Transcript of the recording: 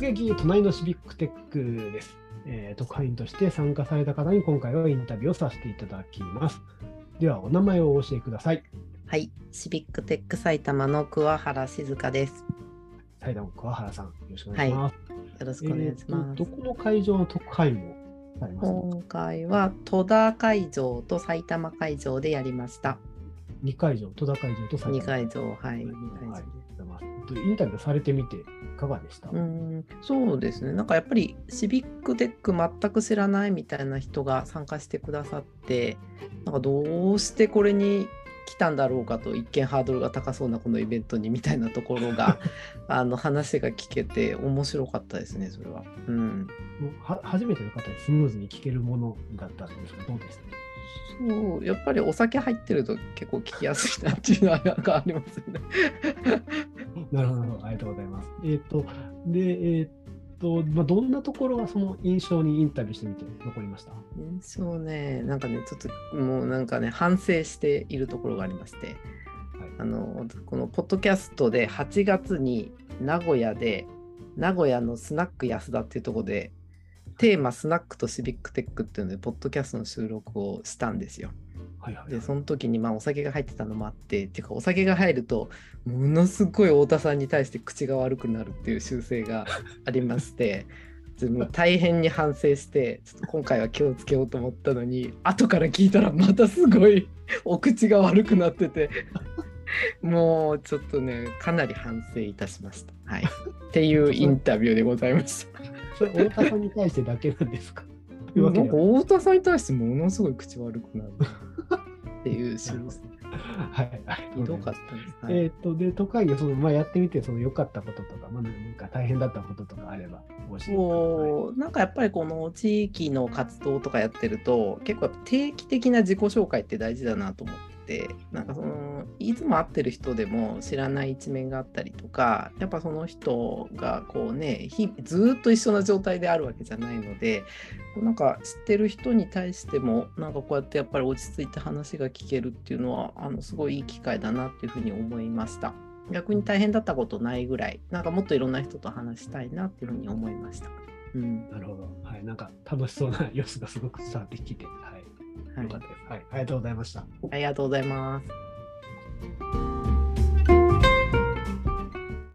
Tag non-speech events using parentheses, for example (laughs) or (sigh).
撃隣のシビックテックです。えー、特派員として参加された方に今回はインタビューをさせていただきます。では、お名前をお教えください。はい、シビックテック埼玉の桑原静香です。埼玉桑原さん、よろしくお願いします。よろしくお願いします。どこの会場の特派員をされますか今回は戸田会場と埼玉会場でやりました。?2 会場、戸田会場と埼玉2会場、はい、はい2会場はいで。インタビューされてみていかがでした、うん、そうですね。なんかやっぱりシビックテック全く知らないみたいな人が参加してくださって、なんかどうしてこれに来たんだろうかと一見ハードルが高そうなこのイベントにみたいなところが (laughs) あの話が聞けて面白かったですねそれは。うん、は初めての方にスムーズに聞けるものだったんですが、どうですかそうやっぱりお酒入ってると結構聞きやすいなっていうのはなんかありますよね。(laughs) なるほど、ありがとうございます。えっ、と、で、えっ、と、まあ、どんなところがその印象にインタビューしてみて残りました？印象ねなんかねちょっともうなんかね反省しているところがありまして。あのこのポッドキャストで8月に名古屋で名古屋のスナック安田っていうところでテーマスナックとシビックテックっていうのでポッドキャストの収録をしたんですよ。はいはい、でその時にまあお酒が入ってたのもあってっていうかお酒が入るとものすごい太田さんに対して口が悪くなるっていう習性がありまして。(laughs) でもう大変に反省してちょっと今回は気をつけようと思ったのに後から聞いたらまたすごい (laughs) お口が悪くなっててもうちょっとねかなり反省いたしました。はい、っていうインタビューでございました。それ、太田さんに対してだけなんですか？(laughs) なんか太田さんに対してものすごい口悪くなるっていう習性はい、ありがとうひどかったです。はい。えっ、と、で、都会議その、まあ、やってみて、その良かったこととか、まあ、なんか大変だったこととかあれば、教えてください。そうなんかやっぱりこの地域の活動とかやってると結構定期的な自己紹介って大事だなと思ってなんかそのいつも会ってる人でも知らない一面があったりとかやっぱその人がこうね日ずっと一緒な状態であるわけじゃないのでこうなんか知ってる人に対してもなんかこうやってやっぱり落ち着いて話が聞けるっていうのはあのすごいいい機会だなっていうふうに思いました。逆に大変だったことないぐらいなんかもっといろんな人と話したいなっていうふうに思いました。うんなるほど。はい、なんか楽しそうな様子がすごく伝わってきて、はいよかったです。はい、ありがとうございました。ありがとうございます。